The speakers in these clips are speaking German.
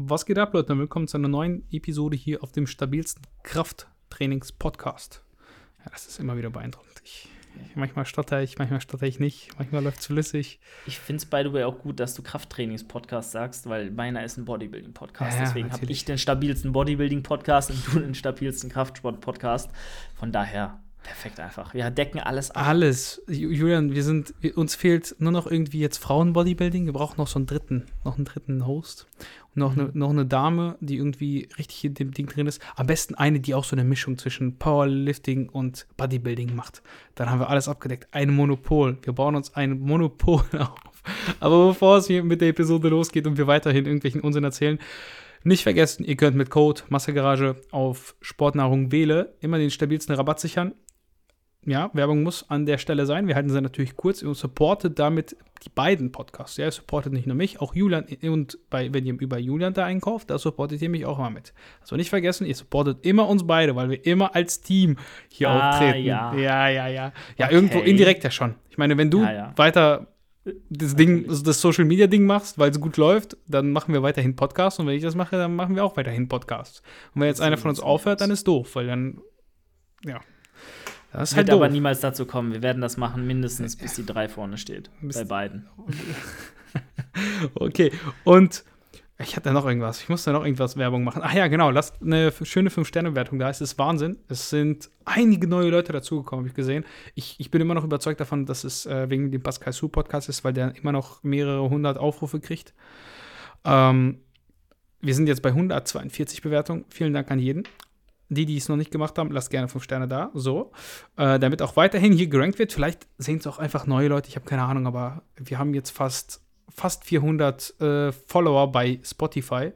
Was geht ab, Leute? Willkommen zu einer neuen Episode hier auf dem stabilsten Krafttrainings-Podcast. Ja, das ist immer wieder beeindruckend. Ich, ich, manchmal stotter ich, manchmal stotter ich nicht, manchmal läuft es flüssig. Ich finde es by the way auch gut, dass du Krafttrainings-Podcast sagst, weil meiner ist ein Bodybuilding-Podcast. Ja, Deswegen habe ich den stabilsten Bodybuilding-Podcast und du den stabilsten Kraftsport-Podcast. Von daher perfekt einfach. Wir decken alles ab. Alles. Ju- Julian, wir sind, uns fehlt nur noch irgendwie jetzt Frauen-Bodybuilding. Wir brauchen noch so einen dritten, noch einen dritten Host. Und noch, eine, noch eine Dame, die irgendwie richtig in dem Ding drin ist. Am besten eine, die auch so eine Mischung zwischen Powerlifting und Bodybuilding macht. Dann haben wir alles abgedeckt. Ein Monopol. Wir bauen uns ein Monopol auf. Aber bevor es hier mit der Episode losgeht und wir weiterhin irgendwelchen Unsinn erzählen, nicht vergessen, ihr könnt mit Code Massegarage auf Sportnahrung wähle immer den stabilsten Rabatt sichern ja, Werbung muss an der Stelle sein. Wir halten sie natürlich kurz und supportet damit die beiden Podcasts. Ja, ihr supportet nicht nur mich, auch Julian. Und bei, wenn ihr über Julian da einkauft, da supportet ihr mich auch mal mit. Also nicht vergessen, ihr supportet immer uns beide, weil wir immer als Team hier Ah, auftreten. ja. ja, ja. Ja, ja Okay. irgendwo indirekt ja schon. Ich meine, wenn du Ja, ja. weiter das Ding, also das Social Media Ding machst, weil es gut läuft, dann machen wir weiterhin Podcasts und wenn ich das mache, dann machen wir auch weiterhin Podcasts. Und wenn jetzt einer von uns aufhört, dann ist doof, weil dann ja. Das Wird halt aber niemals dazu kommen. Wir werden das machen, mindestens bis die drei vorne steht. Bis- Bei beiden. Okay, und ich hatte noch irgendwas. Ich musste noch irgendwas Werbung machen. Ach ja, genau. Lasst eine schöne 5-Sterne-Wertung da. Es ist Wahnsinn. Es sind einige neue Leute dazugekommen, habe ich gesehen. Ich, ich bin immer noch überzeugt davon, dass es äh, wegen dem Pascal Su Podcast ist, weil der immer noch mehrere hundert Aufrufe kriegt. Ähm, wir sind jetzt bei 142 Bewertungen. Vielen Dank an jeden. Die, die es noch nicht gemacht haben, lasst gerne 5 Sterne da. So. Äh, damit auch weiterhin hier gerankt wird. Vielleicht sehen es auch einfach neue Leute. Ich habe keine Ahnung, aber wir haben jetzt fast fast 400 äh, Follower bei Spotify.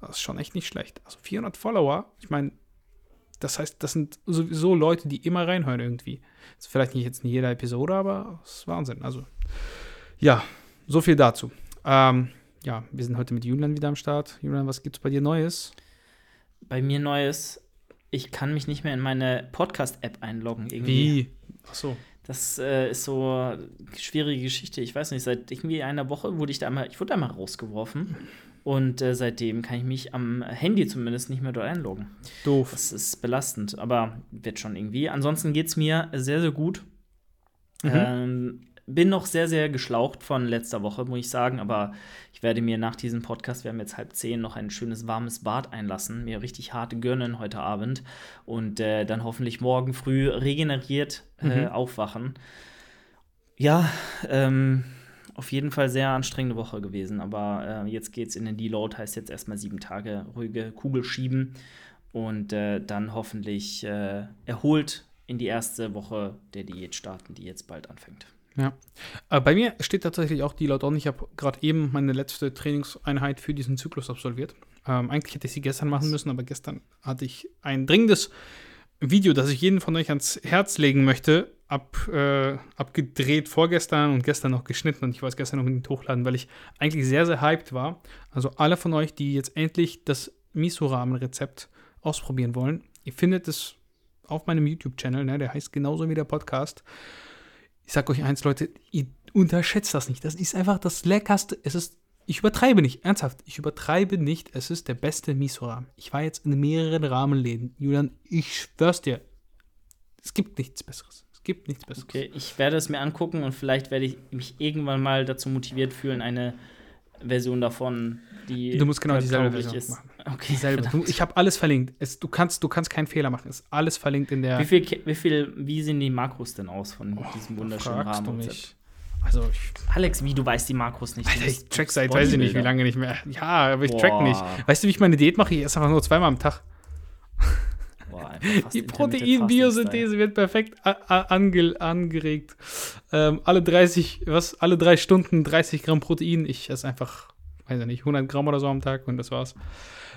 Das ist schon echt nicht schlecht. Also 400 Follower, ich meine, das heißt, das sind sowieso Leute, die immer reinhören irgendwie. Ist vielleicht nicht jetzt in jeder Episode, aber das ist Wahnsinn. Also, ja, so viel dazu. Ähm, ja, wir sind heute mit Julian wieder am Start. Julian, was gibt's bei dir Neues? Bei mir Neues. Ich kann mich nicht mehr in meine Podcast-App einloggen. Irgendwie. Wie? Ach so. Das äh, ist so eine schwierige Geschichte. Ich weiß nicht, seit irgendwie einer Woche wurde ich da einmal, ich wurde einmal rausgeworfen. Und äh, seitdem kann ich mich am Handy zumindest nicht mehr dort einloggen. Doof. Das ist belastend, aber wird schon irgendwie. Ansonsten geht es mir sehr, sehr gut. Mhm. Ähm, bin noch sehr, sehr geschlaucht von letzter Woche, muss ich sagen, aber ich werde mir nach diesem Podcast, wir haben jetzt halb zehn, noch ein schönes warmes Bad einlassen, mir richtig hart gönnen heute Abend und äh, dann hoffentlich morgen früh regeneriert äh, Mhm. aufwachen. Ja, ähm, auf jeden Fall sehr anstrengende Woche gewesen, aber äh, jetzt geht's in den Deload, heißt jetzt erstmal sieben Tage ruhige Kugel schieben und äh, dann hoffentlich äh, erholt in die erste Woche der Diät starten, die jetzt bald anfängt. Ja. Äh, bei mir steht tatsächlich auch die laut on. Ich habe gerade eben meine letzte Trainingseinheit für diesen Zyklus absolviert. Ähm, eigentlich hätte ich sie gestern machen müssen, aber gestern hatte ich ein dringendes Video, das ich jeden von euch ans Herz legen möchte, ab, äh, abgedreht vorgestern und gestern noch geschnitten und ich es gestern unbedingt hochladen, weil ich eigentlich sehr, sehr hyped war. Also alle von euch, die jetzt endlich das Miso-Ramen-Rezept ausprobieren wollen, ihr findet es auf meinem YouTube-Channel, ne, der heißt genauso wie der Podcast. Ich sag euch eins, Leute, ihr unterschätzt das nicht. Das ist einfach das Leckerste. Es ist, ich übertreibe nicht, ernsthaft, ich übertreibe nicht. Es ist der beste Miso-Rahmen. Ich war jetzt in mehreren Rahmenläden. Julian, ich schwör's dir, es gibt nichts Besseres. Es gibt nichts Besseres. Okay, ich werde es mir angucken und vielleicht werde ich mich irgendwann mal dazu motiviert fühlen, eine Version davon, die Du musst genau dieselbe tauglich Version ist. machen. Okay. Du, ich habe alles verlinkt. Es, du, kannst, du kannst keinen Fehler machen. Es ist alles verlinkt in der. Wie viel, wie viel, wie sehen die Makros denn aus von diesem wunderschönen Rahmen? Also, ich, Alex, wie du weißt die Makros nicht? Alter, ich track seit, weiß ich nicht, wie lange nicht mehr. Ja, aber ich track Boah. nicht. Weißt du, wie ich meine Diät mache? Ich esse einfach nur zweimal am Tag. Boah, Die Proteinbiosynthese wird perfekt ange angeregt. Ähm, alle 30, was, alle drei Stunden 30 Gramm Protein. Ich esse einfach, weiß ich nicht, 100 Gramm oder so am Tag und das war's.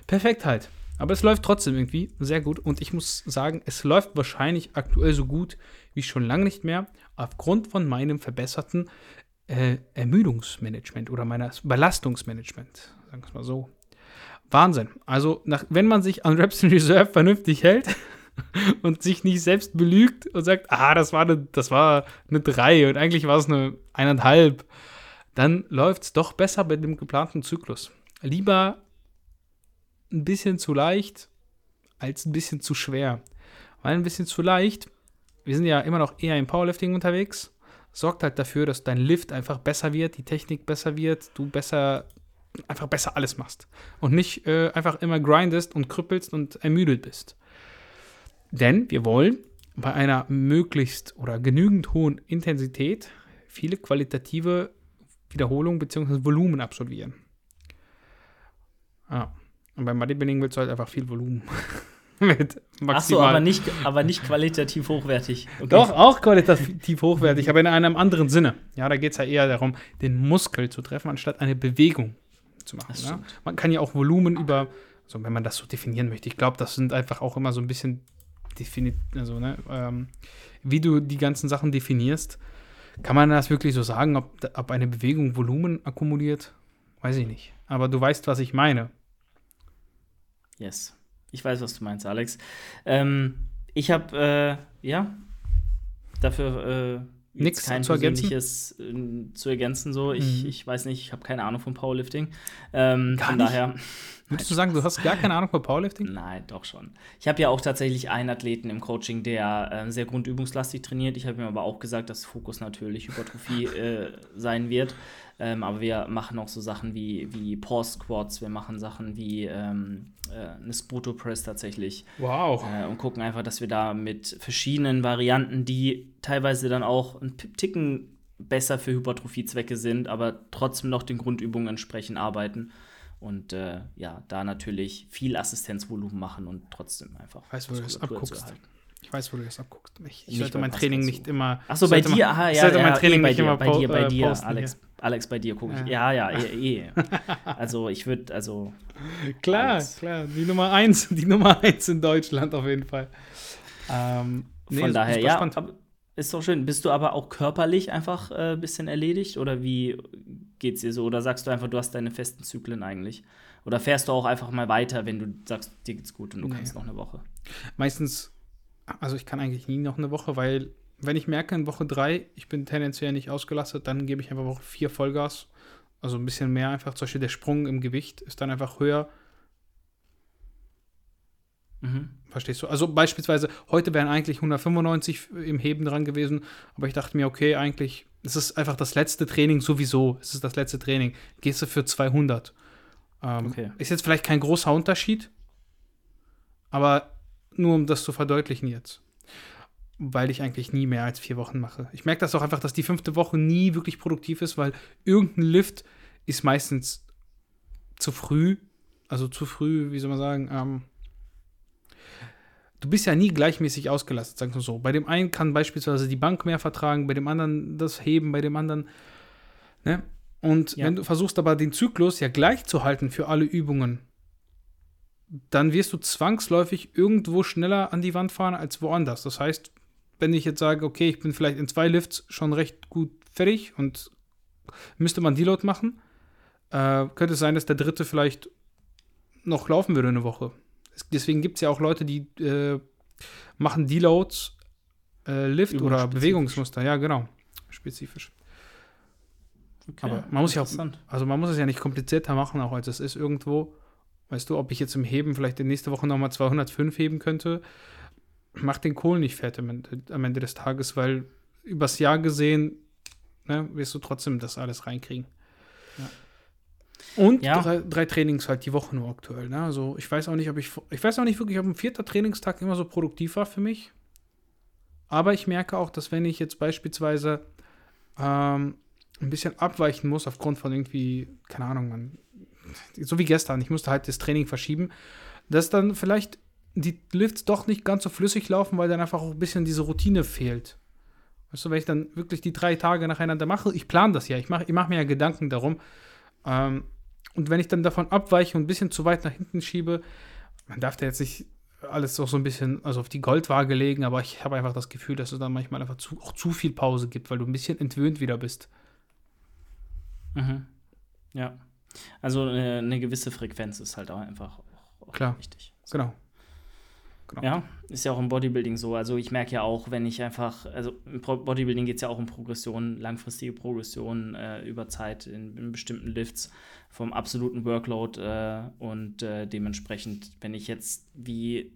Perfekt halt. Aber es läuft trotzdem irgendwie sehr gut. Und ich muss sagen, es läuft wahrscheinlich aktuell so gut wie schon lange nicht mehr, aufgrund von meinem verbesserten äh, Ermüdungsmanagement oder meiner Belastungsmanagement. Sagen wir es mal so. Wahnsinn. Also, nach, wenn man sich an Reps in Reserve vernünftig hält und sich nicht selbst belügt und sagt, ah, das war eine, das war eine 3 und eigentlich war es eine eineinhalb, dann läuft es doch besser bei dem geplanten Zyklus. Lieber ein bisschen zu leicht als ein bisschen zu schwer. Weil ein bisschen zu leicht, wir sind ja immer noch eher im Powerlifting unterwegs, sorgt halt dafür, dass dein Lift einfach besser wird, die Technik besser wird, du besser, einfach besser alles machst. Und nicht äh, einfach immer grindest und krüppelst und ermüdet bist. Denn wir wollen bei einer möglichst oder genügend hohen Intensität viele qualitative Wiederholungen bzw. Volumen absolvieren. Ah. Und beim Bodybuilding willst du halt einfach viel Volumen. Mit maximal. Ach so, aber nicht, aber nicht qualitativ hochwertig. Okay. Doch, auch qualitativ hochwertig, aber in einem anderen Sinne. Ja, da geht es ja eher darum, den Muskel zu treffen, anstatt eine Bewegung zu machen. Ja? Man kann ja auch Volumen über, also wenn man das so definieren möchte, ich glaube, das sind einfach auch immer so ein bisschen definiert, also, ne, ähm, wie du die ganzen Sachen definierst. Kann man das wirklich so sagen, ob, ob eine Bewegung Volumen akkumuliert? Weiß ich nicht. Aber du weißt, was ich meine. Yes. Ich weiß, was du meinst, Alex. Ähm, ich habe, äh, ja, dafür äh, nichts kein zu ergänzen. Äh, zu ergänzen. So, ich, mhm. ich weiß nicht, ich habe keine Ahnung von Powerlifting. Ähm, von nicht? daher. Würdest du sagen, du hast gar keine Ahnung von Powerlifting? Nein, doch schon. Ich habe ja auch tatsächlich einen Athleten im Coaching, der äh, sehr grundübungslastig trainiert. Ich habe ihm aber auch gesagt, dass Fokus natürlich Hypertrophie äh, sein wird. Ähm, aber wir machen auch so Sachen wie, wie Pause Squats, wir machen Sachen wie ähm, äh, eine Sputo Press tatsächlich. Wow. Äh, und gucken einfach, dass wir da mit verschiedenen Varianten, die teilweise dann auch ein Ticken besser für Hypertrophiezwecke sind, aber trotzdem noch den Grundübungen entsprechend arbeiten. Und äh, ja, da natürlich viel Assistenzvolumen machen und trotzdem einfach. Weißt du, wo du das abguckst? Ich weiß, wo du das abguckst. Ich, ich sollte mein Training nicht immer. Achso, bei dir, aha, ja, sollte mein Training eh, nicht immer bei dir, bei dir, äh, Alex. Hier. Alex, bei dir gucke ich. Ja, ja, ja eh, eh. Also ich würde, also. Klar, Alex. klar. Die Nummer eins, die Nummer eins in Deutschland auf jeden Fall. Ähm, nee, Von daher, ja, ist doch schön. Bist du aber auch körperlich einfach ein äh, bisschen erledigt oder wie geht's dir so? Oder sagst du einfach, du hast deine festen Zyklen eigentlich? Oder fährst du auch einfach mal weiter, wenn du sagst, dir geht's gut und du nee. kannst noch eine Woche? Meistens also ich kann eigentlich nie noch eine Woche, weil wenn ich merke in Woche drei, ich bin tendenziell nicht ausgelastet, dann gebe ich einfach Woche vier Vollgas. Also ein bisschen mehr einfach. Zum Beispiel der Sprung im Gewicht ist dann einfach höher. Mhm. Verstehst du? Also beispielsweise, heute wären eigentlich 195 im Heben dran gewesen, aber ich dachte mir, okay, eigentlich, es ist einfach das letzte Training sowieso. Es ist das letzte Training. Gehst du für 200. Ähm, okay. Ist jetzt vielleicht kein großer Unterschied, aber nur um das zu verdeutlichen jetzt. Weil ich eigentlich nie mehr als vier Wochen mache. Ich merke das auch einfach, dass die fünfte Woche nie wirklich produktiv ist, weil irgendein Lift ist meistens zu früh. Also zu früh, wie soll man sagen, ähm, du bist ja nie gleichmäßig ausgelastet, sagen wir so. Bei dem einen kann beispielsweise die Bank mehr vertragen, bei dem anderen das Heben, bei dem anderen. Ne? Und ja. wenn du versuchst aber den Zyklus ja gleich zu halten für alle Übungen, dann wirst du zwangsläufig irgendwo schneller an die Wand fahren als woanders. Das heißt, wenn ich jetzt sage, okay, ich bin vielleicht in zwei Lifts schon recht gut fertig und müsste man Deload machen, äh, könnte es sein, dass der dritte vielleicht noch laufen würde eine Woche. Deswegen gibt es ja auch Leute, die äh, machen Deloads, äh, Lift oder Bewegungsmuster. Ja, genau. Spezifisch. Okay, Aber man muss ja auch, also man muss es ja nicht komplizierter machen, auch als es ist irgendwo. Weißt du, ob ich jetzt im Heben vielleicht in nächste Woche nochmal 205 heben könnte, macht den Kohl nicht fett am Ende, am Ende des Tages, weil übers Jahr gesehen ne, wirst du trotzdem das alles reinkriegen. Ja. Und ja. Drei, drei, Trainings halt die Woche nur aktuell. Ne? Also ich weiß auch nicht, ob ich. Ich weiß auch nicht wirklich, ob ein vierter Trainingstag immer so produktiv war für mich. Aber ich merke auch, dass wenn ich jetzt beispielsweise ähm, ein bisschen abweichen muss aufgrund von irgendwie, keine Ahnung, man so wie gestern, ich musste halt das Training verschieben, dass dann vielleicht die Lifts doch nicht ganz so flüssig laufen, weil dann einfach auch ein bisschen diese Routine fehlt. Weißt du, wenn ich dann wirklich die drei Tage nacheinander mache, ich plane das ja, ich mache ich mach mir ja Gedanken darum. Ähm, und wenn ich dann davon abweiche und ein bisschen zu weit nach hinten schiebe, man darf da jetzt nicht alles auch so ein bisschen also auf die Goldwaage legen, aber ich habe einfach das Gefühl, dass es dann manchmal einfach zu, auch zu viel Pause gibt, weil du ein bisschen entwöhnt wieder bist. Mhm. Ja. Also eine, äh, eine gewisse Frequenz ist halt auch einfach auch Klar. wichtig. Genau. genau. Ja, ist ja auch im Bodybuilding so. Also ich merke ja auch, wenn ich einfach, also im Bodybuilding geht es ja auch um Progression, langfristige Progression äh, über Zeit in, in, bestimmten Lifts vom absoluten Workload äh, und äh, dementsprechend, wenn ich jetzt wie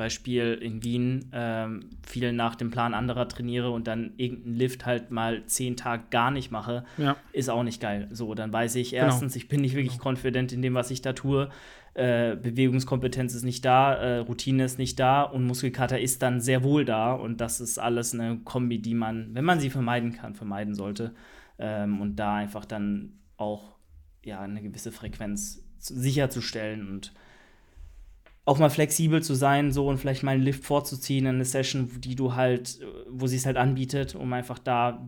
Beispiel in Wien ähm, viel nach dem Plan anderer trainiere und dann irgendeinen Lift halt mal zehn Tage gar nicht mache, ja. ist auch nicht geil. So, dann weiß ich genau. erstens, genau. ich bin nicht wirklich genau. confident in dem, was ich da tue. Äh, Bewegungskompetenz ist nicht da, äh, Routine ist nicht da und Muskelkater ist dann sehr wohl da. Und das ist alles eine Kombi, die man, wenn man sie vermeiden kann, vermeiden sollte. Ähm, und da einfach dann auch ja, eine gewisse Frequenz sicherzustellen und auch mal flexibel zu sein, so und vielleicht mal einen Lift vorzuziehen in eine Session, die du halt, wo sie es halt anbietet, um einfach da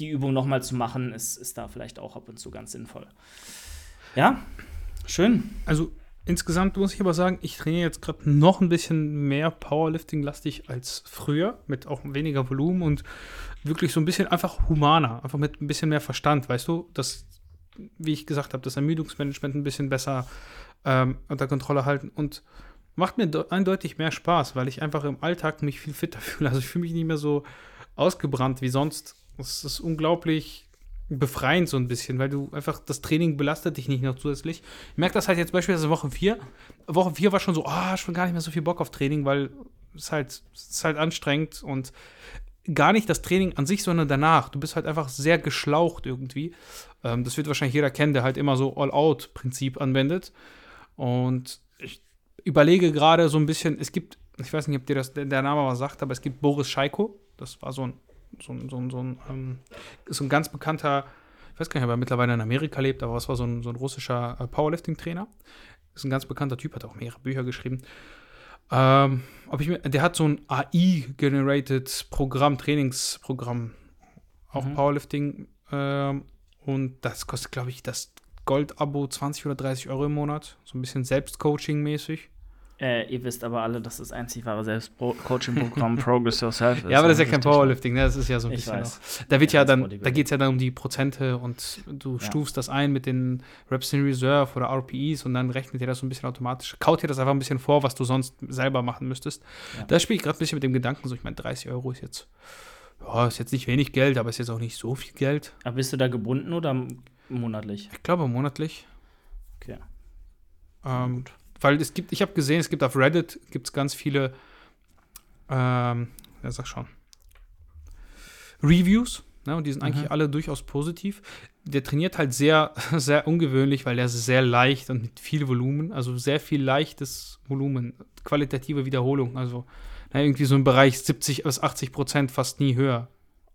die Übung nochmal zu machen, ist, ist da vielleicht auch ab und zu ganz sinnvoll. Ja, schön. Also insgesamt muss ich aber sagen, ich trainiere jetzt gerade noch ein bisschen mehr Powerlifting-lastig als früher, mit auch weniger Volumen und wirklich so ein bisschen einfach humaner, einfach mit ein bisschen mehr Verstand, weißt du, dass, wie ich gesagt habe, das Ermüdungsmanagement ein bisschen besser ähm, unter Kontrolle halten und macht mir eindeutig mehr Spaß, weil ich einfach im Alltag mich viel fitter fühle. Also ich fühle mich nicht mehr so ausgebrannt wie sonst. Es ist unglaublich befreiend so ein bisschen, weil du einfach, das Training belastet dich nicht noch zusätzlich. Ich merke das halt jetzt beispielsweise Woche 4. Woche 4 war schon so, ah, oh, schon gar nicht mehr so viel Bock auf Training, weil es halt, es ist halt anstrengend und gar nicht das Training an sich, sondern danach. Du bist halt einfach sehr geschlaucht irgendwie. Ähm, das wird wahrscheinlich jeder kennen, der halt immer so All-Out-Prinzip anwendet. Und ich überlege gerade so ein bisschen, es gibt, ich weiß nicht, ob dir das, der Name was sagt, aber es gibt Boris Scheiko. Das war so ein, so ein, so ein, so ein, ähm, so ein ganz bekannter, ich weiß gar nicht, ob er mittlerweile in Amerika lebt, aber es war so ein, so ein russischer äh, Powerlifting-Trainer. Ist ein ganz bekannter Typ, hat auch mehrere Bücher geschrieben. Ähm, ob ich mir, der hat so ein AI-generated Programm, Trainingsprogramm, auch mhm. Powerlifting. Ähm, und das kostet, glaube ich, das Gold-Abo 20 oder 30 Euro im Monat. So ein bisschen Selbstcoaching-mäßig. Äh, ihr wisst aber alle, dass das einzig wahre Selbstcoaching-Programm Progress Yourself ist. Ja, aber das ist ja kein Powerlifting, ne? Das ist ja so ein ich bisschen. Da wird ja, ja dann, da geht es ja dann um die Prozente und du ja. stufst das ein mit den Reps in Reserve oder RPEs und dann rechnet dir das so ein bisschen automatisch, kaut dir das einfach ein bisschen vor, was du sonst selber machen müsstest. Ja. Da spiele ich gerade ein bisschen mit dem Gedanken, so ich meine, 30 Euro ist jetzt, ja, ist jetzt nicht wenig Geld, aber ist jetzt auch nicht so viel Geld. Aber bist du da gebunden oder Monatlich. Ich glaube monatlich. Okay. Ähm, weil es gibt, ich habe gesehen, es gibt auf Reddit gibt ganz viele, ähm, ja sag schon, Reviews. Ne, und die sind mhm. eigentlich alle durchaus positiv. Der trainiert halt sehr, sehr ungewöhnlich, weil er ist sehr leicht und mit viel Volumen, also sehr viel leichtes Volumen, qualitative Wiederholung. Also na, irgendwie so im Bereich 70 bis 80 Prozent, fast nie höher.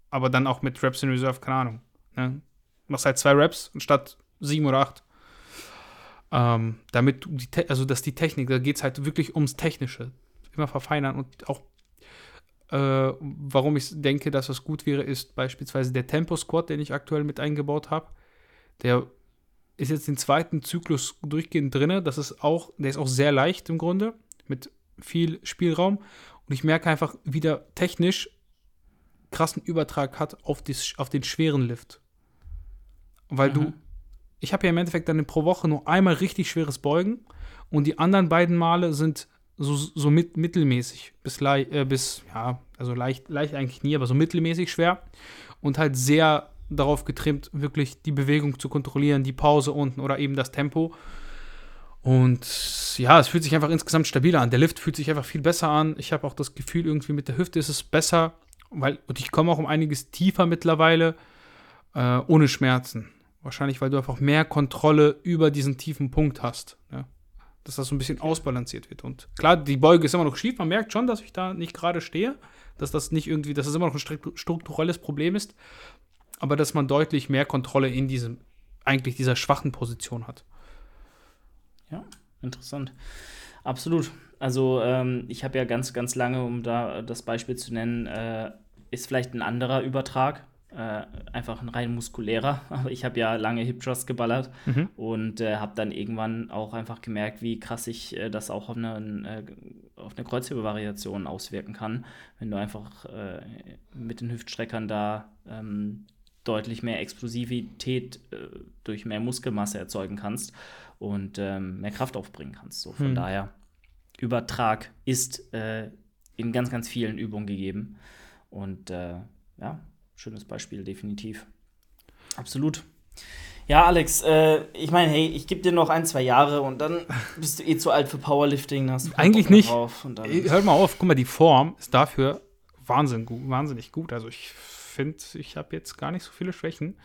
Aber dann auch mit Reps in Reserve, keine Ahnung. Ne? Machst halt zwei Raps anstatt sieben oder acht. Ähm, damit die, also dass die Technik, da geht es halt wirklich ums Technische. Immer verfeinern und auch äh, warum ich denke, dass das gut wäre, ist beispielsweise der Tempo Squad, den ich aktuell mit eingebaut habe. Der ist jetzt den zweiten Zyklus durchgehend drin. Das ist auch, der ist auch sehr leicht im Grunde, mit viel Spielraum. Und ich merke einfach, wie der technisch krassen Übertrag hat auf, dies, auf den schweren Lift. Weil mhm. du, ich habe ja im Endeffekt dann pro Woche nur einmal richtig schweres Beugen und die anderen beiden Male sind so, so mit, mittelmäßig bis, äh, bis, ja, also leicht, leicht eigentlich nie, aber so mittelmäßig schwer und halt sehr darauf getrimmt, wirklich die Bewegung zu kontrollieren, die Pause unten oder eben das Tempo. Und ja, es fühlt sich einfach insgesamt stabiler an. Der Lift fühlt sich einfach viel besser an. Ich habe auch das Gefühl, irgendwie mit der Hüfte ist es besser, weil, und ich komme auch um einiges tiefer mittlerweile, äh, ohne Schmerzen. Wahrscheinlich, weil du einfach mehr Kontrolle über diesen tiefen Punkt hast. Ja? Dass das so ein bisschen ausbalanciert wird. Und klar, die Beuge ist immer noch schief. Man merkt schon, dass ich da nicht gerade stehe. Dass das nicht irgendwie, dass es immer noch ein strukturelles Problem ist. Aber dass man deutlich mehr Kontrolle in diesem, eigentlich dieser schwachen Position hat. Ja, interessant. Absolut. Also ähm, ich habe ja ganz, ganz lange, um da das Beispiel zu nennen, äh, ist vielleicht ein anderer Übertrag äh, einfach ein rein muskulärer. Aber ich habe ja lange Hip Thrust geballert mhm. und äh, habe dann irgendwann auch einfach gemerkt, wie krass sich äh, das auch auf eine, äh, auf eine Kreuzhebevariation auswirken kann, wenn du einfach äh, mit den Hüftstreckern da ähm, deutlich mehr Explosivität äh, durch mehr Muskelmasse erzeugen kannst und ähm, mehr Kraft aufbringen kannst. So von mhm. daher Übertrag ist in ganz, ganz vielen Übungen gegeben. Und ja, schönes Beispiel, definitiv. Absolut. Ja, Alex, äh, ich meine, hey, ich gebe dir noch ein, zwei Jahre und dann bist du eh zu alt für Powerlifting. Hast Eigentlich nicht. Dann Hört mal auf, guck mal, die Form ist dafür wahnsinn wahnsinnig gut. Also ich finde, ich habe jetzt gar nicht so viele Schwächen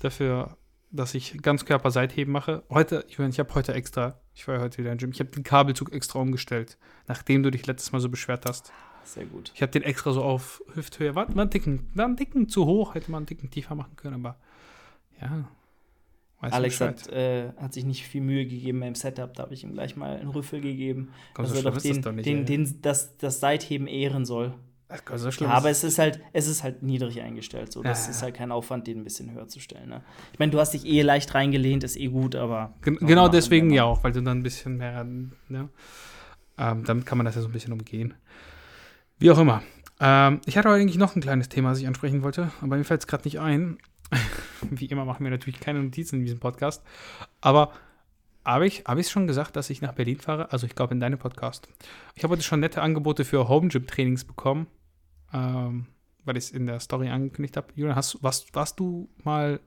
dafür, dass ich Ganzkörper-Seitheben mache. Heute, ich, mein, ich habe heute extra, ich war ja heute wieder im Gym, ich habe den Kabelzug extra umgestellt, nachdem du dich letztes Mal so beschwert hast. Sehr gut. Ich habe den extra so auf Hüfthöhe, war, war, einen Ticken, war einen Ticken zu hoch, hätte man einen Ticken tiefer machen können, aber ja. Alex hat, äh, hat sich nicht viel Mühe gegeben beim Setup, da habe ich ihm gleich mal einen Rüffel gegeben, Komm, so dass er schlimm doch den, doch nicht, den, den, das, das Seitheben ehren soll. Das- so schlimm Ja, aber es ist halt, es ist halt niedrig eingestellt. So. Das Ja, ist halt kein Aufwand, den ein bisschen höher zu stellen. Ne? Ich meine, du hast dich eh leicht reingelehnt, ist eh gut, aber. Gen genau deswegen ja auch, weil du dann ein bisschen mehr, ne? ähm, damit kann man das ja so ein bisschen umgehen. Wie auch immer. Ähm, ich hatte eigentlich noch ein kleines Thema, das ich ansprechen wollte, aber mir fällt es gerade nicht ein. Wie immer machen wir natürlich keine Notizen in diesem Podcast. Aber habe ich es schon gesagt, dass ich nach Berlin fahre? Also ich glaube in deinem Podcast. Ich habe heute schon nette Angebote für Home Gym Trainings bekommen, ähm, weil ich es in der Story angekündigt habe. Julian, hast, warst, warst du mal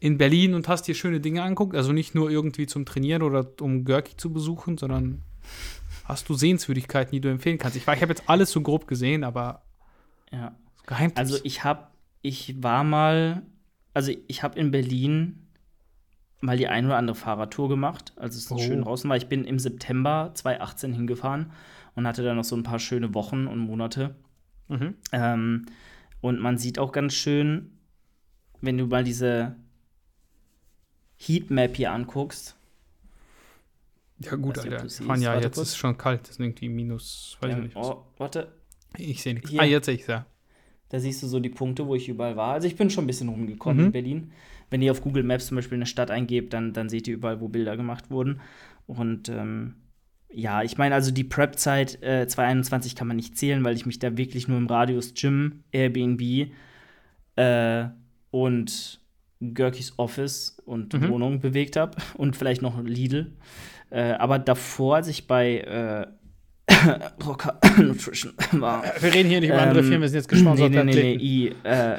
in Berlin und hast dir schöne Dinge anguckt? Also nicht nur irgendwie zum Trainieren oder um Görki zu besuchen, sondern hast du Sehenswürdigkeiten, die du empfehlen kannst? Ich, war- ich habe jetzt alles so grob gesehen, aber Ja. Geheimtipps. Also ich habe, ich war mal, also ich habe in Berlin mal die ein oder andere Fahrradtour gemacht, als es Oh. schön draußen war. Ich bin im September 2018 hingefahren und hatte dann noch so ein paar schöne Wochen und Monate. mhm. Ähm, und man sieht auch ganz schön, wenn du mal diese Heatmap hier anguckst. Ja, gut, Weiß nicht, ob Alter. siehst. Mann, ja, Warte jetzt kurz. ist es schon kalt. Das ist irgendwie minus, weiß Ähm, nicht. oh, warte, Ich sehe nichts. hier. Ah, jetzt sehe ich es ja. Da siehst du so die Punkte, wo ich überall war. Also ich bin schon ein bisschen rumgekommen Mhm. in Berlin. Wenn ihr auf Google Maps zum Beispiel eine Stadt eingebt, dann, dann seht ihr überall, wo Bilder gemacht wurden. Und ähm, ja, ich meine, also die Prep-Zeit äh, 2021 kann man nicht zählen, weil ich mich da wirklich nur im Radius Gym, Airbnb äh, und Görkis Office und Mhm. Wohnung bewegt habe und vielleicht noch Lidl. Äh, aber davor, als ich bei äh, Rocker Nutrition war, Wir reden hier nicht über andere Ähm, Firmen, wir sind jetzt gesponsert. Nee, nee, nee, nee. I, äh.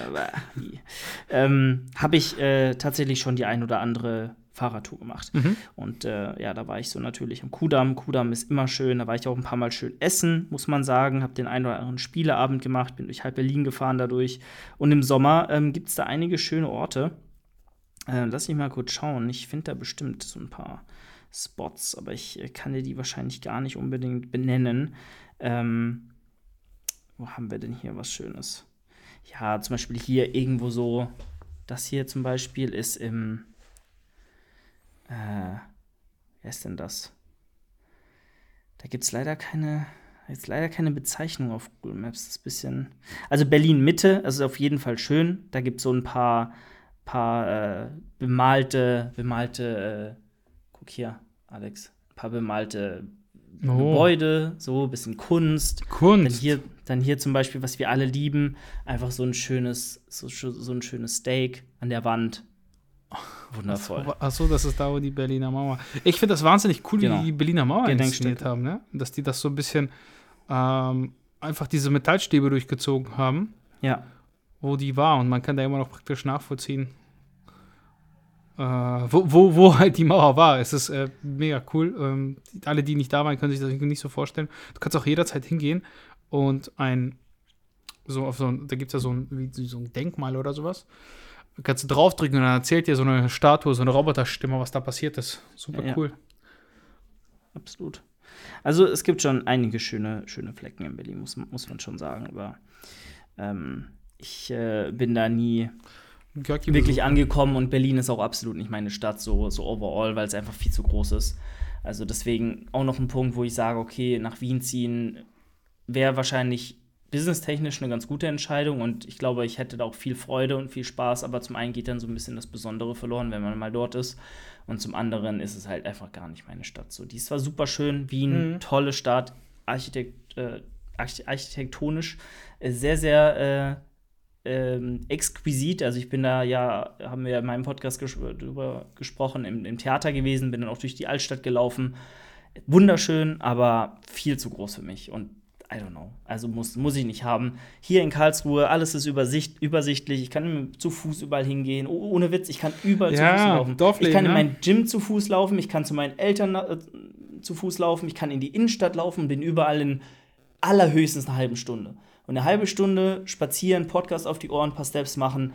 Ähm, habe ich äh, tatsächlich schon die ein oder andere Fahrradtour gemacht. Mhm. Und äh, ja, da war ich so natürlich am Kudamm. Kudamm ist immer schön. Da war ich auch ein paar Mal schön essen, muss man sagen. Habe den einen oder anderen Spieleabend gemacht, bin durch halb Berlin gefahren dadurch. Und im Sommer ähm, gibt es da einige schöne Orte. Äh, lass mich mal kurz schauen. Ich finde da bestimmt so ein paar Spots, aber ich äh, kann dir die wahrscheinlich gar nicht unbedingt benennen. Ähm, wo haben wir denn hier was Schönes? Ja, zum Beispiel hier irgendwo so. Das hier zum Beispiel ist im. Äh, wer ist denn das? Da gibt es leider keine. Jetzt leider keine Bezeichnung auf Google Maps. Das ist ein bisschen. Also Berlin Mitte, das ist auf jeden Fall schön. Da gibt es so ein paar, paar äh, bemalte, bemalte, äh, guck hier, Alex, ein paar bemalte Oh. Gebäude, so ein bisschen Kunst. Dann Kunst. hier, dann hier zum Beispiel, was wir alle lieben, einfach so ein schönes, so, so ein schönes Steak an der Wand. Wundervoll. Achso, das ist da, wo die Berliner Mauer. Ich finde das wahnsinnig cool, wie Genau. die Berliner Mauer inszeniert haben, ne? Dass die das so ein bisschen ähm, einfach diese Metallstäbe durchgezogen haben, Ja, wo die war. Und man kann da immer noch praktisch nachvollziehen, äh, wo, wo, wo halt die Mauer war. Es ist äh, mega cool. Ähm, alle, die nicht da waren, können sich das nicht so vorstellen. Du kannst auch jederzeit hingehen und ein, so auf so ein, da gibt es ja so ein, wie, so ein Denkmal oder sowas. Da kannst du draufdrücken und dann erzählt dir so eine Statue, so eine Roboterstimme, was da passiert ist. Super Ja. cool. absolut. Also es gibt schon einige schöne, schöne Flecken in Berlin, muss, muss man schon sagen. Aber ähm, ich äh, bin da nie wirklich angekommen und Berlin ist auch absolut nicht meine Stadt, so, so overall, weil es einfach viel zu groß ist. Also deswegen auch noch ein Punkt, wo ich sage, okay, nach Wien ziehen wäre wahrscheinlich businesstechnisch eine ganz gute Entscheidung und ich glaube, ich hätte da auch viel Freude und viel Spaß, aber zum einen geht dann so ein bisschen das Besondere verloren, wenn man mal dort ist und zum anderen ist es halt einfach gar nicht meine Stadt. So, die ist zwar super schön, Wien, Mhm. tolle Stadt, Architekt, äh, arch- architektonisch äh, sehr, sehr äh, ähm, exquisit. Also ich bin da ja, haben wir ja in meinem Podcast ges drüber gesprochen, im, im Theater gewesen, bin dann auch durch die Altstadt gelaufen. Wunderschön, aber viel zu groß für mich. Und I don't know. Also muss, muss ich nicht haben. Hier in Karlsruhe, alles ist übersicht, übersichtlich. Ich kann zu Fuß überall hingehen. Oh, ohne Witz, ich kann überall Ja, zu Fuß laufen. Dorfleben, ich kann in ne? mein Gym zu Fuß laufen. Ich kann zu meinen Eltern äh, zu Fuß laufen. Ich kann in die Innenstadt laufen. Bin überall in allerhöchstens eine halbe Stunde. Und eine halbe Stunde spazieren, Podcast auf die Ohren, ein paar Steps machen,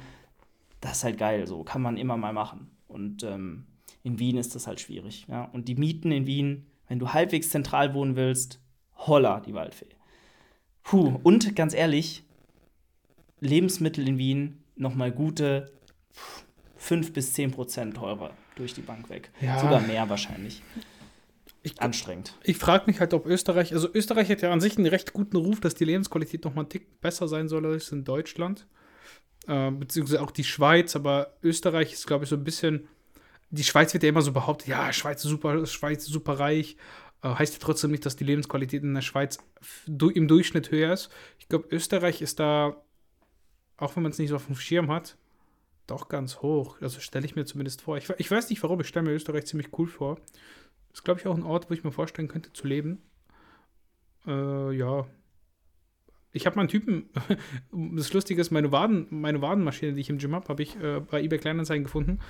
das ist halt geil. So kann man immer mal machen. Und ähm, in Wien ist das halt schwierig. Ja? Und die Mieten in Wien, wenn du halbwegs zentral wohnen willst, holla, die Waldfee. Puh, und ganz ehrlich, Lebensmittel in Wien nochmal gute 5 bis 10 Prozent teurer durch die Bank weg. Ja. Sogar mehr wahrscheinlich. Ich- Anstrengend. Ich frage mich halt, ob Österreich, also Österreich hat ja an sich einen recht guten Ruf, dass die Lebensqualität noch mal einen Tick besser sein soll als in Deutschland. Äh, beziehungsweise auch die Schweiz, aber Österreich ist, glaube ich, so ein bisschen. Die Schweiz wird ja immer so behauptet, ja, Schweiz ist super, Schweiz ist super reich. Äh, heißt ja trotzdem nicht, dass die Lebensqualität in der Schweiz im Durchschnitt höher ist. Ich glaube, Österreich ist da, auch wenn man es nicht so auf dem Schirm hat, doch ganz hoch. Also stelle ich mir zumindest vor. Ich, ich weiß nicht warum, ich stelle mir Österreich ziemlich cool vor. Ist, glaube ich, auch ein Ort, wo ich mir vorstellen könnte zu leben. Äh, ja. Ich habe mal einen Typen, das Lustige ist, meine, Waden, meine Wadenmaschine, die ich im Gym habe, habe ich äh, bei eBay Kleinanzeigen gefunden.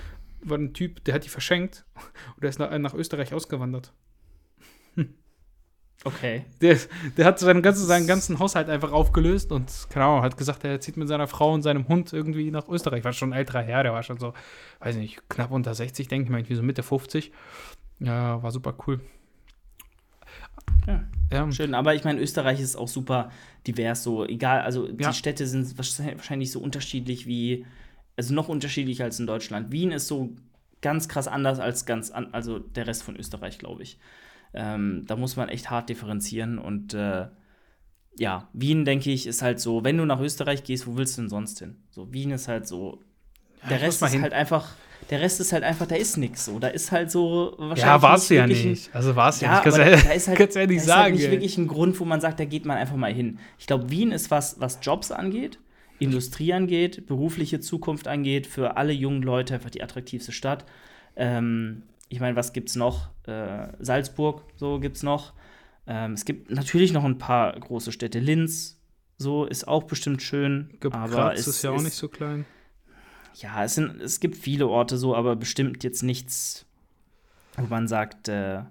War ein Typ, der hat die verschenkt und der ist nach, nach Österreich ausgewandert. Okay. Der, der hat seinen ganzen, seinen ganzen Haushalt einfach aufgelöst und, keine Ahnung, hat gesagt, er zieht mit seiner Frau und seinem Hund irgendwie nach Österreich. War schon ein älterer Herr, der war schon so, weiß nicht, knapp unter 60, denke ich mal, irgendwie so Mitte 50. Ja, war super cool. Ja. Ja, Schön, aber ich meine, Österreich ist auch super divers, so egal, also Ja. die Städte sind wahrscheinlich so unterschiedlich wie, also noch unterschiedlicher als in Deutschland. Wien ist so ganz krass anders als ganz, an, also der Rest von Österreich, glaube ich. Ähm, da muss man echt hart differenzieren und äh, ja, Wien, denke ich, ist halt so, wenn du nach Österreich gehst, wo willst du denn sonst hin? So, Wien ist halt so, der Rest ist hin. halt einfach, der Rest ist halt einfach, da ist nix so, da ist halt so wahrscheinlich ja war's ja wirklich ein- nicht. Also war's ja, ja, nicht. Kannst aber du- da ist halt, kannst ja nicht da ist sagen. halt nicht wirklich ein Grund, wo man sagt, da geht man einfach mal hin. Ich glaube, Wien ist was, was Jobs angeht, Industrie angeht, berufliche Zukunft angeht, für alle jungen Leute einfach die attraktivste Stadt. Ähm, ich meine, was gibt's noch? Äh, Salzburg, so gibt's noch. Ähm, es gibt natürlich noch ein paar große Städte. Linz, so ist auch bestimmt schön. Glaub, aber Graz es ist ja auch nicht so klein. Ja, es, sind, es gibt viele Orte so, aber bestimmt jetzt nichts, wo man sagt, äh,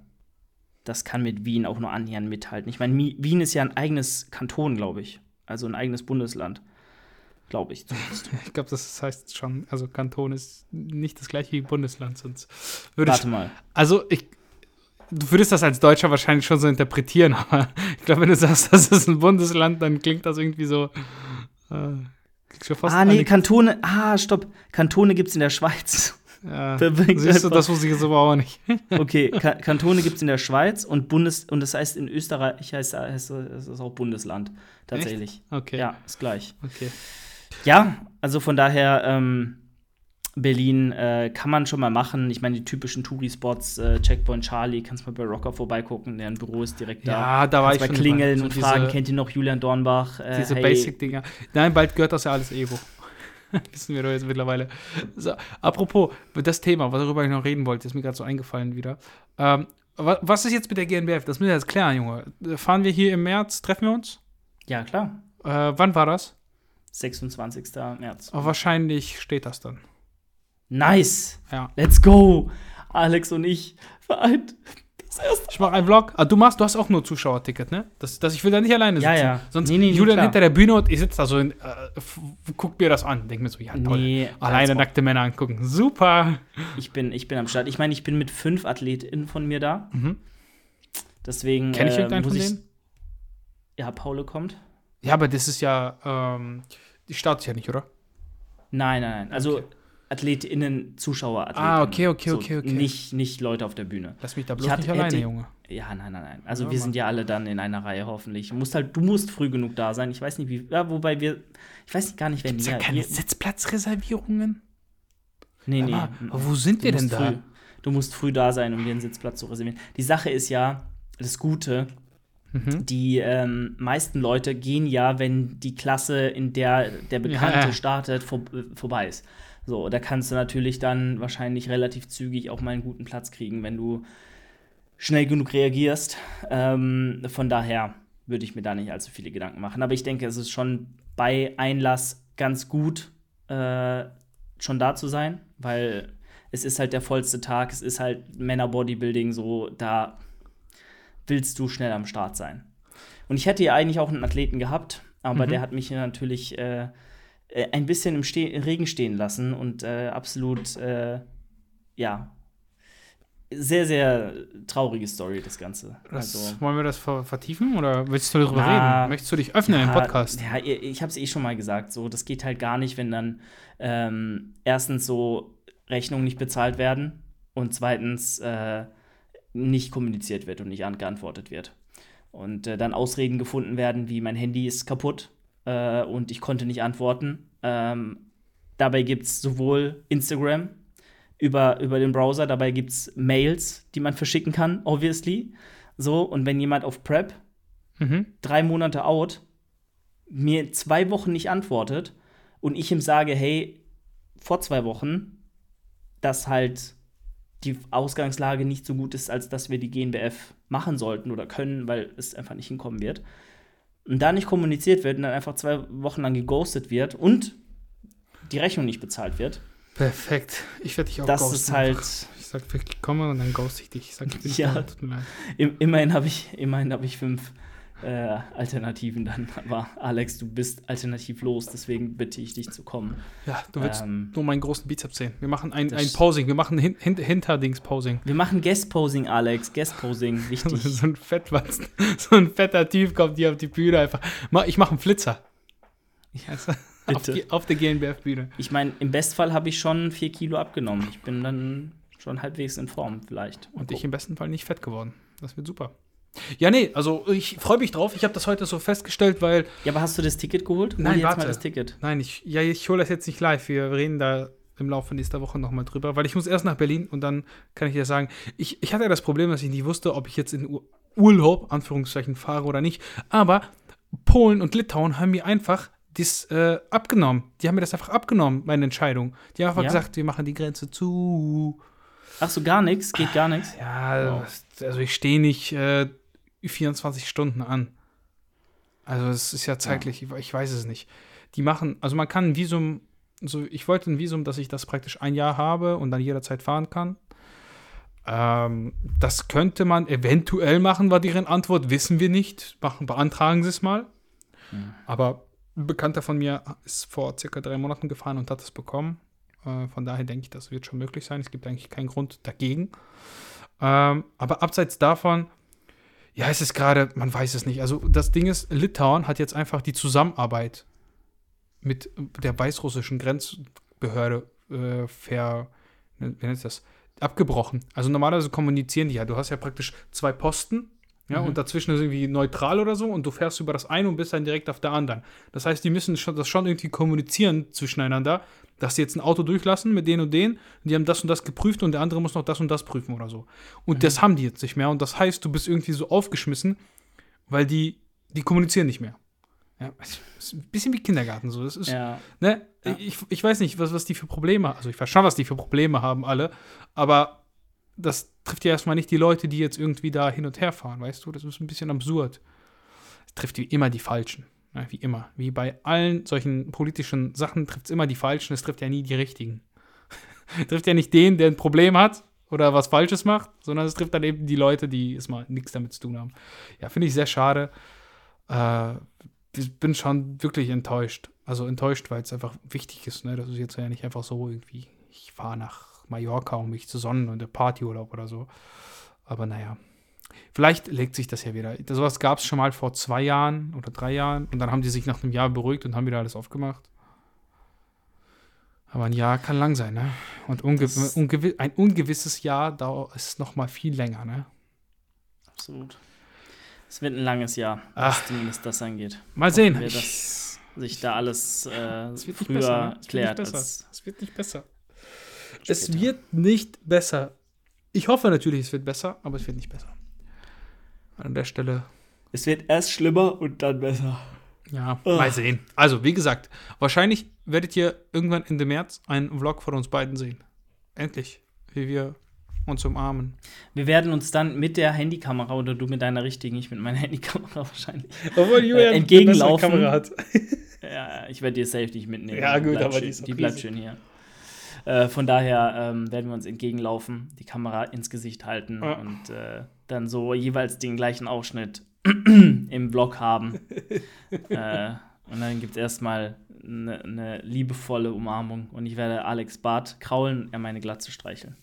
das kann mit Wien auch nur annähernd mithalten. Ich meine, Wien ist ja ein eigenes Kanton, glaube ich. Also ein eigenes Bundesland. Glaube ich zumindest. Ich glaube, das heißt schon, also Kanton ist nicht das gleiche wie Bundesland, sonst würde ich Warte mal. Also, ich. Du würdest das als Deutscher wahrscheinlich schon so interpretieren, aber ich glaube, wenn du sagst, das ist ein Bundesland, dann klingt das irgendwie so. Äh, kriegst fast Ah, nee, eine- Kantone. Ah, stopp. Kantone gibt es in der Schweiz. ja, Siehst du, das wusste ich jetzt aber auch nicht. Okay, Ka Kantone gibt es in der Schweiz und Bundes und das heißt in Österreich heißt, heißt es ist auch Bundesland. Tatsächlich. Okay. Ja, ist gleich. Okay. Ja, also von daher, ähm, Berlin äh, kann man schon mal machen. Ich meine, die typischen Touri-Spots, äh, Checkpoint Charlie, kannst mal bei Rocker vorbeigucken, deren Büro ist direkt da. Ja, da war kannst ich mal klingeln und So fragen, diese- kennt ihr noch Julian Dornbach? Äh, Diese hey, Basic-Dinger. Nein, bald gehört das ja alles Evo. Wissen wir doch jetzt mittlerweile. So, apropos, das Thema, worüber ich noch reden wollte, ist mir gerade so eingefallen wieder. Ähm, wa- was ist jetzt mit der GNBF? Das müssen wir jetzt klären, Junge. Fahren wir hier im März, treffen wir uns? Ja, klar. Äh, wann war das? 26. März. Oh, wahrscheinlich steht das dann. Nice! Ja. Let's go! Alex und ich vereint. Das erste. Ich mache einen Vlog. Ah, du machst, du hast auch nur Zuschauerticket, ne? Das, das, ich will da nicht alleine sitzen. Ja, ja. Sonst Nee, nee, Julian hinter der Bühne und ich sitze da so in, äh, guck mir das an. Denk mir so, ja, toll. Nee, Alleine nackte Männer angucken. Super. Ich bin, ich bin am Start. Ich meine, ich bin mit fünf AthletInnen von mir da. Mhm. Deswegen. Kenn ich äh, irgendeinen muss von denen? Ja, Paule kommt. Ja, aber das ist ja, ähm, die startet ja nicht, oder? Nein, nein, nein. Also Okay. AthletInnen, Zuschauer, Ah, okay, okay, so, okay, okay. Nicht, nicht Leute auf der Bühne. Lass mich da Ich bloß hatte- nicht alleine, hätte- Junge. Ja, nein, nein, nein. Also Ja, wir Mann. sind ja alle dann in einer Reihe hoffentlich. Du musst halt, du musst früh genug da sein. Ich weiß nicht, wie. Ja, wobei wir. Ich weiß gar nicht, wenn Gibt's die. ja keine wir, Sitzplatzreservierungen? nee, nee. Aber, wo sind wir denn da? Früh, du musst früh da sein, um dir einen Sitzplatz zu reservieren. Die Sache ist ja, das Gute, Mhm. die ähm, meisten Leute gehen ja, wenn die Klasse, in der der Bekannte Ja, ja. startet, vor, äh, vorbei ist. So, da kannst du natürlich dann wahrscheinlich relativ zügig auch mal einen guten Platz kriegen, wenn du schnell genug reagierst. Ähm, von daher würde ich mir da nicht allzu viele Gedanken machen. Aber ich denke, es ist schon bei Einlass ganz gut, äh, schon da zu sein, weil es ist halt der vollste Tag, es ist halt Männer-Bodybuilding, so da willst du schnell am Start sein. Und ich hätte ja eigentlich auch einen Athleten gehabt, aber mhm. der hat mich natürlich äh, äh, ein bisschen im Ste Regen stehen lassen und äh, absolut, äh, ja, sehr, sehr traurige Story, das Ganze. Das, also, wollen wir das vertiefen oder willst du darüber na, reden? Möchtest du dich öffnen ja, im Podcast? Ja, ich habe es eh schon mal gesagt. So, das geht halt gar nicht, wenn dann ähm, erstens so Rechnungen nicht bezahlt werden und zweitens äh, nicht kommuniziert wird und nicht geantwortet wird. Und äh, dann Ausreden gefunden werden, wie mein Handy ist kaputt äh, und ich konnte nicht antworten. Ähm, dabei gibt es sowohl Instagram über, über den Browser, dabei gibt es Mails, die man verschicken kann, obviously. So, und wenn jemand auf Prep mhm. drei Monate out mir zwei Wochen nicht antwortet und ich ihm sage, hey, vor zwei Wochen, dass halt die Ausgangslage nicht so gut ist, als dass wir die GNBF machen sollten oder können, weil es einfach nicht hinkommen wird. Und da nicht kommuniziert wird und dann einfach zwei Wochen lang geghostet wird und die Rechnung nicht bezahlt wird. Perfekt. Ich werde dich auch das ghosten. Ist halt ich sag wirklich, komme und dann ghost ich dich. Ich sag, ich bin ja, da, immerhin habe ich, immerhin hab ich fünf äh, Alternativen dann. Aber Alex, du bist alternativlos, deswegen bitte ich dich zu kommen. Ja, du willst ähm, nur meinen großen Bizeps sehen. Wir machen ein, ein Posing, wir machen hin, hin, Hinterdings-Posing. Wir machen Guest-Posing, Alex. Guest-Posing, wichtig. so ein Fettwanzen, so ein fetter Typ kommt hier auf die Bühne einfach. Ich mache einen Flitzer. Also, auf, die, auf, der GNBF-Bühne. Ich meine, im Bestfall habe ich schon vier Kilo abgenommen. Ich bin dann schon halbwegs in Form vielleicht. Und ich im besten Fall nicht fett geworden. Das wird super. Ja, nee, also ich freue mich drauf. Ich habe das heute so festgestellt, weil. Ja, aber hast du das Ticket geholt? Nein, warte. mal das Ticket. Nein, ich, ja, ich hole das jetzt nicht live. Wir reden da im Laufe nächster Woche nochmal drüber, weil ich muss erst nach Berlin und dann kann ich dir sagen, ich, ich hatte ja das Problem, dass ich nicht wusste, ob ich jetzt in Urlaub, Anführungszeichen, fahre oder nicht. Aber Polen und Litauen haben mir einfach das äh, abgenommen. Die haben mir das einfach abgenommen, meine Entscheidung. Die haben einfach ja? gesagt, wir machen die Grenze zu. Ach so, gar nichts? Geht gar nichts? Ja, wow. also ich stehe nicht äh, 24 Stunden an. Also es ist ja zeitlich, ja. ich weiß es nicht. Die machen, also man kann ein Visum, so ich wollte ein Visum, dass ich das praktisch ein Jahr habe und dann jederzeit fahren kann. Ähm, das könnte man eventuell machen, war deren Antwort, wissen wir nicht. Machen, beantragen Sie es mal. Mhm. Aber ein Bekannter von mir ist vor circa drei Monaten gefahren und hat es bekommen. Äh, von daher denke ich, das wird schon möglich sein. Es gibt eigentlich keinen Grund dagegen. Ähm, aber abseits davon, ja, es ist gerade, man weiß es nicht. Also das Ding ist, Litauen hat jetzt einfach die Zusammenarbeit mit der weißrussischen Grenzbehörde äh, ver, wie nennt das, abgebrochen. Also normalerweise kommunizieren die ja. Du hast ja praktisch zwei Posten, ja, mhm. und dazwischen ist irgendwie neutral oder so und du fährst über das eine und bist dann direkt auf der anderen. Das heißt, die müssen schon, das schon irgendwie kommunizieren zwischeneinander, dass sie jetzt ein Auto durchlassen mit denen und denen, die haben das und das geprüft und der andere muss noch das und das prüfen oder so. Und mhm. das haben die jetzt nicht mehr und das heißt, du bist irgendwie so aufgeschmissen, weil die, die kommunizieren nicht mehr. Ja, ist ein bisschen wie Kindergarten so. Das ist, ja. ne, ja. Ich, ich weiß nicht, was, was die für Probleme haben. Also ich weiß schon, was die für Probleme haben alle, aber das trifft ja erstmal nicht die Leute, die jetzt irgendwie da hin und her fahren, weißt du? Das ist ein bisschen absurd. Es trifft wie immer die Falschen. Ja, wie immer. Wie bei allen solchen politischen Sachen trifft es immer die Falschen, es trifft ja nie die Richtigen. trifft ja nicht den, der ein Problem hat oder was Falsches macht, sondern es trifft dann eben die Leute, die erstmal nichts damit zu tun haben. Ja, finde ich sehr schade. Äh, ich bin schon wirklich enttäuscht. Also enttäuscht, weil es einfach wichtig ist. Ne? Das ist jetzt ja nicht einfach so irgendwie, ich fahre nach Mallorca, um mich zu sonnen und der Partyurlaub oder so. Aber naja. Vielleicht legt sich das ja wieder. Sowas gab es schon mal vor zwei Jahren oder drei Jahren und dann haben die sich nach einem Jahr beruhigt und haben wieder alles aufgemacht. Aber ein Jahr kann lang sein, ne? Und unge ungew ein ungewisses Jahr dauert ist noch mal viel länger, ne? Absolut. Es wird ein langes Jahr, was zumindest das angeht. Mal sehen. Wir, dass sich da alles äh, früher ne? klärt. Es wird nicht besser. Es wird nicht besser. Ich hoffe natürlich, es wird besser, aber es wird nicht besser. An der Stelle. Es wird erst schlimmer und dann besser. Ja, oh. mal sehen. Also, wie gesagt, wahrscheinlich werdet ihr irgendwann Ende März einen Vlog von uns beiden sehen. Endlich. Wie wir zu umarmen. Wir werden uns dann mit der Handykamera oder du mit deiner richtigen, ich mit meiner Handykamera wahrscheinlich, Obwohl Julian äh, entgegenlaufen. Kamera hat. ja, ich werde dir safe nicht mitnehmen. Ja, gut, aber die ist die bleibt schön hier. Äh, von daher ähm, werden wir uns entgegenlaufen, die Kamera ins Gesicht halten Ja. und äh, dann so jeweils den gleichen Ausschnitt im Vlog haben. äh, und dann gibt es erstmal eine ne liebevolle Umarmung und ich werde Alex Bart kraulen, er meine Glatze streicheln.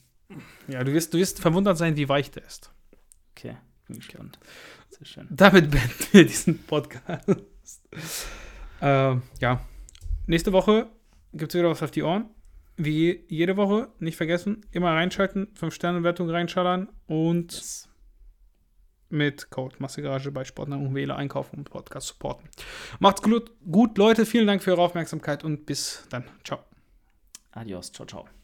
Ja, du wirst, du wirst verwundert sein, wie weich der ist. Okay, bin gespannt. Sehr schön. Damit beenden wir diesen Podcast. äh, ja. Nächste Woche gibt es wieder was auf die Ohren. Wie jede Woche, nicht vergessen, immer reinschalten, 5-Sterne-Wertung reinschallern und Yes. mit Code Massegarage bei Sportnahrung Wähler einkaufen und Podcast supporten. Macht's gut, gut, Leute. Vielen Dank für eure Aufmerksamkeit und bis dann. Ciao. Adios, ciao, ciao.